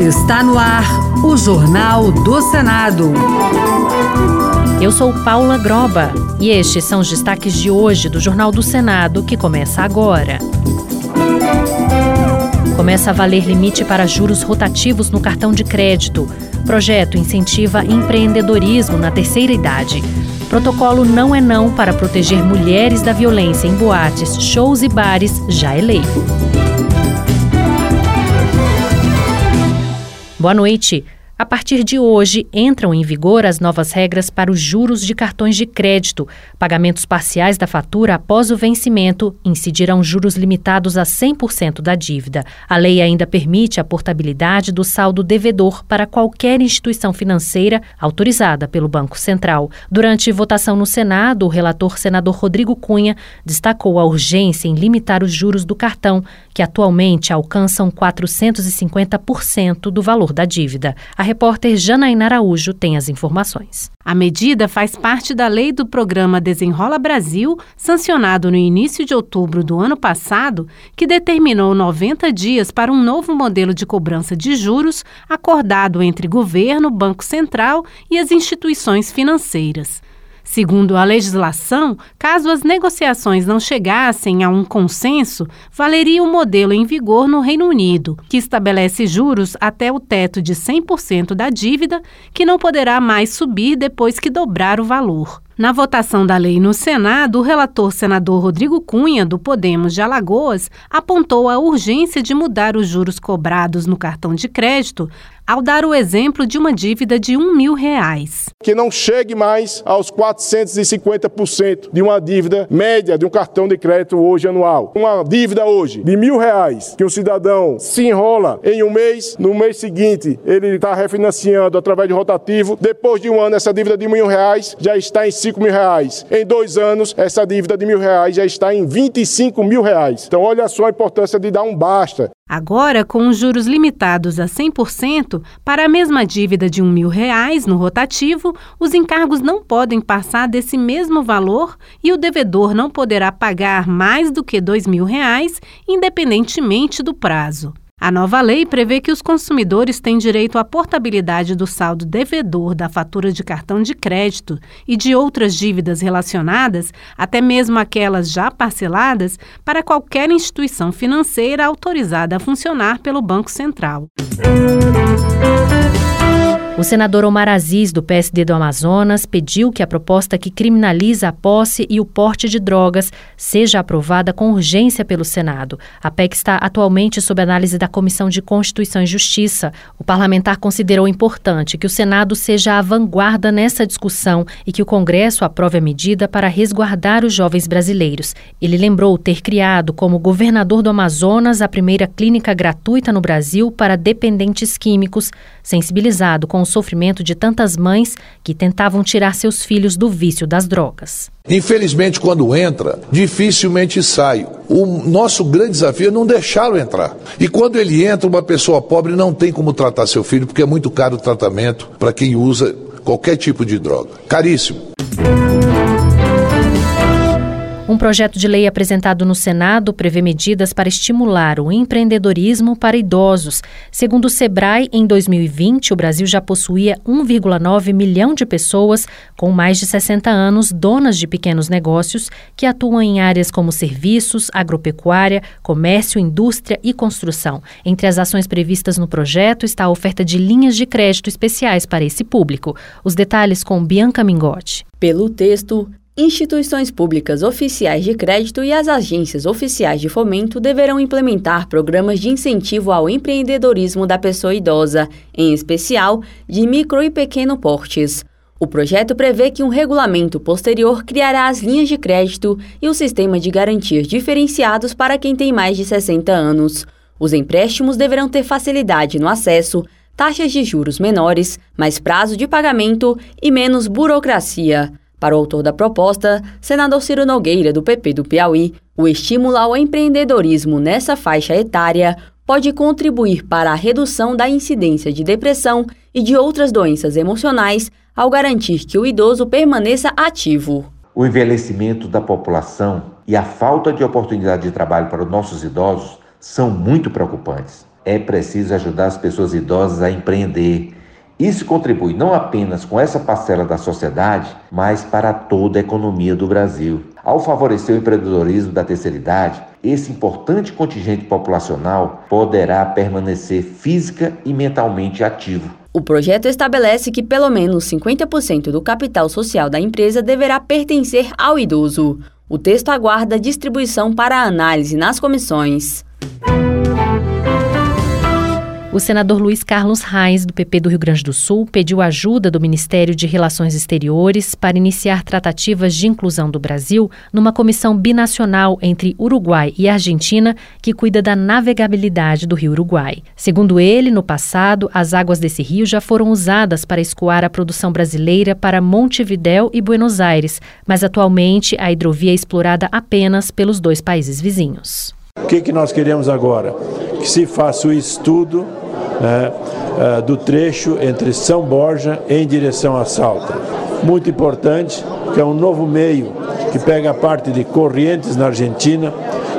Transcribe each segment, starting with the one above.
Está no ar o Jornal do Senado. Eu sou Paula Groba e estes são os destaques de hoje do Jornal do Senado que começa agora. Começa a valer limite para juros rotativos no cartão de crédito. Projeto incentiva empreendedorismo na terceira idade. Protocolo Não é Não para proteger mulheres da violência em boates, shows e bares já é lei. Boa noite. A partir de hoje, entram em vigor as novas regras para os juros de cartões de crédito. Pagamentos parciais da fatura após o vencimento incidirão juros limitados a 100% da dívida. A lei ainda permite a portabilidade do saldo devedor para qualquer instituição financeira autorizada pelo Banco Central. Durante votação no Senado, o relator senador Rodrigo Cunha destacou a urgência em limitar os juros do cartão, que atualmente alcançam 450% do valor da dívida. A repórter Janaína Araújo tem as informações. A medida faz parte da lei do programa Desenrola Brasil, sancionado no início de outubro do ano passado, que determinou 90 dias para um novo modelo de cobrança de juros acordado entre governo, Banco Central e as instituições financeiras. Segundo a legislação, caso as negociações não chegassem a um consenso, valeria o modelo em vigor no Reino Unido, que estabelece juros até o teto de 100% da dívida, que não poderá mais subir depois que dobrar o valor. Na votação da lei no Senado, o relator senador Rodrigo Cunha, do Podemos de Alagoas, apontou a urgência de mudar os juros cobrados no cartão de crédito ao dar o exemplo de uma dívida de um mil reais. Que não chegue mais aos 450% de uma dívida média de um cartão de crédito hoje anual. Uma dívida hoje de mil reais que o cidadão se enrola em um mês, no mês seguinte ele está refinanciando através de rotativo. Depois de um ano, essa dívida de mil reais já está em 5 mil reais. Em dois anos, essa dívida de mil reais já está em 25 mil reais. Então, olha só a importância de dar um basta. Agora, com os juros limitados a 100%, para a mesma dívida de um mil reais no rotativo, os encargos não podem passar desse mesmo valor e o devedor não poderá pagar mais do que dois mil reais, independentemente do prazo. A nova lei prevê que os consumidores têm direito à portabilidade do saldo devedor da fatura de cartão de crédito e de outras dívidas relacionadas, até mesmo aquelas já parceladas, para qualquer instituição financeira autorizada a funcionar pelo Banco Central. O senador Omar Aziz, do PSD do Amazonas, pediu que a proposta que criminaliza a posse e o porte de drogas seja aprovada com urgência pelo Senado. A PEC está atualmente sob análise da Comissão de Constituição e Justiça. O parlamentar considerou importante que o Senado seja a vanguarda nessa discussão e que o Congresso aprove a medida para resguardar os jovens brasileiros. Ele lembrou ter criado, como governador do Amazonas, a primeira clínica gratuita no Brasil para dependentes químicos, sensibilizado com o sofrimento de tantas mães que tentavam tirar seus filhos do vício das drogas. Infelizmente, quando entra, dificilmente sai. O nosso grande desafio é não deixá-lo entrar. E quando ele entra, uma pessoa pobre não tem como tratar seu filho, porque é muito caro o tratamento para quem usa qualquer tipo de droga. Caríssimo. Um projeto de lei apresentado no Senado prevê medidas para estimular o empreendedorismo para idosos. Segundo o Sebrae, em 2020, o Brasil já possuía 1,9 milhão de pessoas com mais de 60 anos, donas de pequenos negócios, que atuam em áreas como serviços, agropecuária, comércio, indústria e construção. Entre as ações previstas no projeto está a oferta de linhas de crédito especiais para esse público. Os detalhes com Bianca Mingotti. Pelo texto, Instituições públicas oficiais de crédito e as agências oficiais de fomento deverão implementar programas de incentivo ao empreendedorismo da pessoa idosa, em especial de micro e pequeno portes. O projeto prevê que um regulamento posterior criará as linhas de crédito e o sistema de garantias diferenciados para quem tem mais de 60 anos. Os empréstimos deverão ter facilidade no acesso, taxas de juros menores, mais prazo de pagamento e menos burocracia. Para o autor da proposta, senador Ciro Nogueira, do PP do Piauí, o estímulo ao empreendedorismo nessa faixa etária pode contribuir para a redução da incidência de depressão e de outras doenças emocionais ao garantir que o idoso permaneça ativo. O envelhecimento da população e a falta de oportunidade de trabalho para os nossos idosos são muito preocupantes. É preciso ajudar as pessoas idosas a empreender. Isso contribui não apenas com essa parcela da sociedade, mas para toda a economia do Brasil. Ao favorecer o empreendedorismo da terceira idade, esse importante contingente populacional poderá permanecer física e mentalmente ativo. O projeto estabelece que pelo menos 50% do capital social da empresa deverá pertencer ao idoso. O texto aguarda distribuição para análise nas comissões. O senador Luiz Carlos Reis, do PP do Rio Grande do Sul, pediu ajuda do Ministério de Relações Exteriores para iniciar tratativas de inclusão do Brasil numa comissão binacional entre Uruguai e Argentina que cuida da navegabilidade do rio Uruguai. Segundo ele, no passado, as águas desse rio já foram usadas para escoar a produção brasileira para Montevidéu e Buenos Aires, mas atualmente a hidrovia é explorada apenas pelos dois países vizinhos. O que, que nós queremos agora? Que se faça o estudo né, uh, do trecho entre São Borja em direção a Salta. Muito importante, que é um novo meio que pega a parte de Corrientes na Argentina,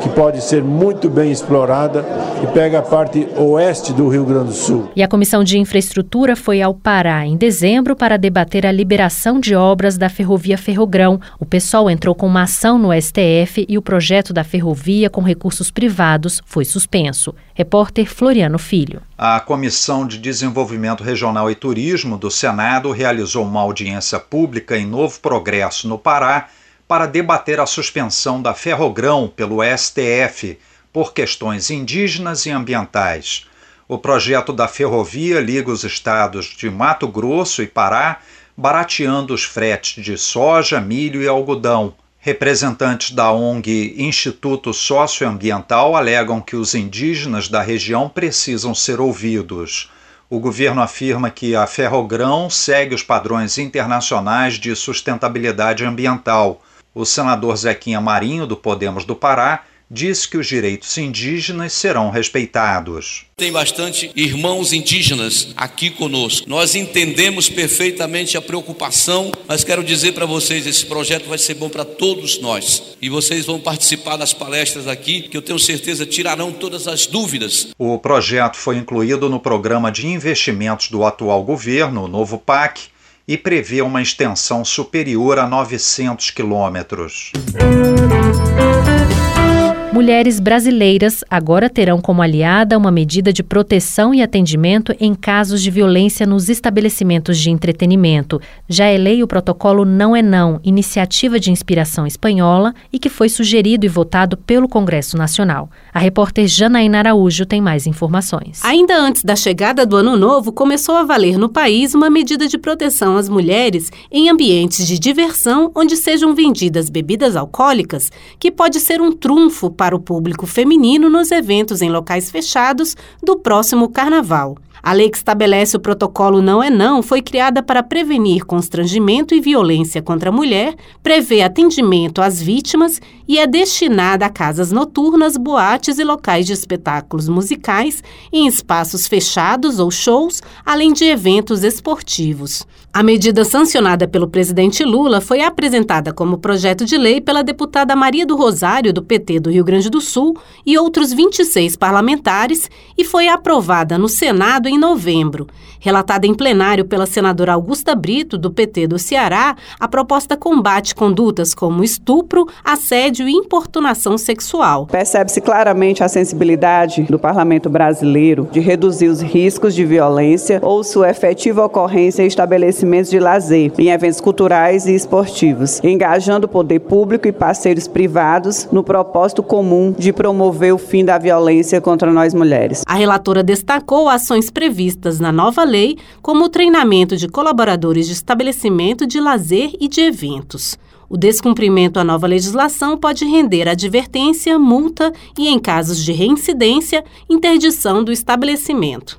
que pode ser muito bem explorada e pega a parte oeste do Rio Grande do Sul. E a Comissão de Infraestrutura foi ao Pará em dezembro para debater a liberação de obras da ferrovia Ferrogrão. O pessoal entrou com uma ação no STF e o projeto da ferrovia com recursos privados foi suspenso. Repórter Floriano Filho. A Comissão de Desenvolvimento Regional e Turismo do Senado realizou uma audiência pública em Novo Progresso, no Pará, para debater a suspensão da Ferrogrão pelo STF por questões indígenas e ambientais. O projeto da ferrovia liga os estados de Mato Grosso e Pará, barateando os fretes de soja, milho e algodão. Representantes da ONG Instituto Socioambiental alegam que os indígenas da região precisam ser ouvidos. O governo afirma que a Ferrogrão segue os padrões internacionais de sustentabilidade ambiental o senador Zequinha Marinho, do Podemos do Pará, disse que os direitos indígenas serão respeitados. Tem bastante irmãos indígenas aqui conosco. Nós entendemos perfeitamente a preocupação, mas quero dizer para vocês: esse projeto vai ser bom para todos nós. E vocês vão participar das palestras aqui, que eu tenho certeza tirarão todas as dúvidas. O projeto foi incluído no programa de investimentos do atual governo, o novo PAC e prevê uma extensão superior a 900 quilômetros. Mulheres brasileiras agora terão como aliada uma medida de proteção e atendimento em casos de violência nos estabelecimentos de entretenimento. Já é lei o protocolo Não é Não, iniciativa de inspiração espanhola e que foi sugerido e votado pelo Congresso Nacional. A repórter Janaína Araújo tem mais informações. Ainda antes da chegada do Ano Novo, começou a valer no país uma medida de proteção às mulheres em ambientes de diversão onde sejam vendidas bebidas alcoólicas, que pode ser um trunfo para o público feminino nos eventos em locais fechados do próximo carnaval. A lei que estabelece o protocolo Não é Não foi criada para prevenir constrangimento e violência contra a mulher, prevê atendimento às vítimas e é destinada a casas noturnas, boates e locais de espetáculos musicais em espaços fechados ou shows, além de eventos esportivos. A medida sancionada pelo presidente Lula foi apresentada como projeto de lei pela deputada Maria do Rosário, do PT do Rio Grande do Sul, e outros 26 parlamentares e foi aprovada no Senado em novembro. Relatada em plenário pela senadora Augusta Brito, do PT do Ceará, a proposta combate condutas como estupro, assédio e importunação sexual. Percebe-se claramente a sensibilidade do parlamento brasileiro de reduzir os riscos de violência ou sua efetiva ocorrência em estabelecimentos de lazer, em eventos culturais e esportivos, engajando o poder público e parceiros privados no propósito comum de promover o fim da violência contra nós mulheres. A relatora destacou ações previstas na nova lei, como o treinamento de colaboradores de estabelecimento de lazer e de eventos. O descumprimento à nova legislação pode render advertência, multa e, em casos de reincidência, interdição do estabelecimento.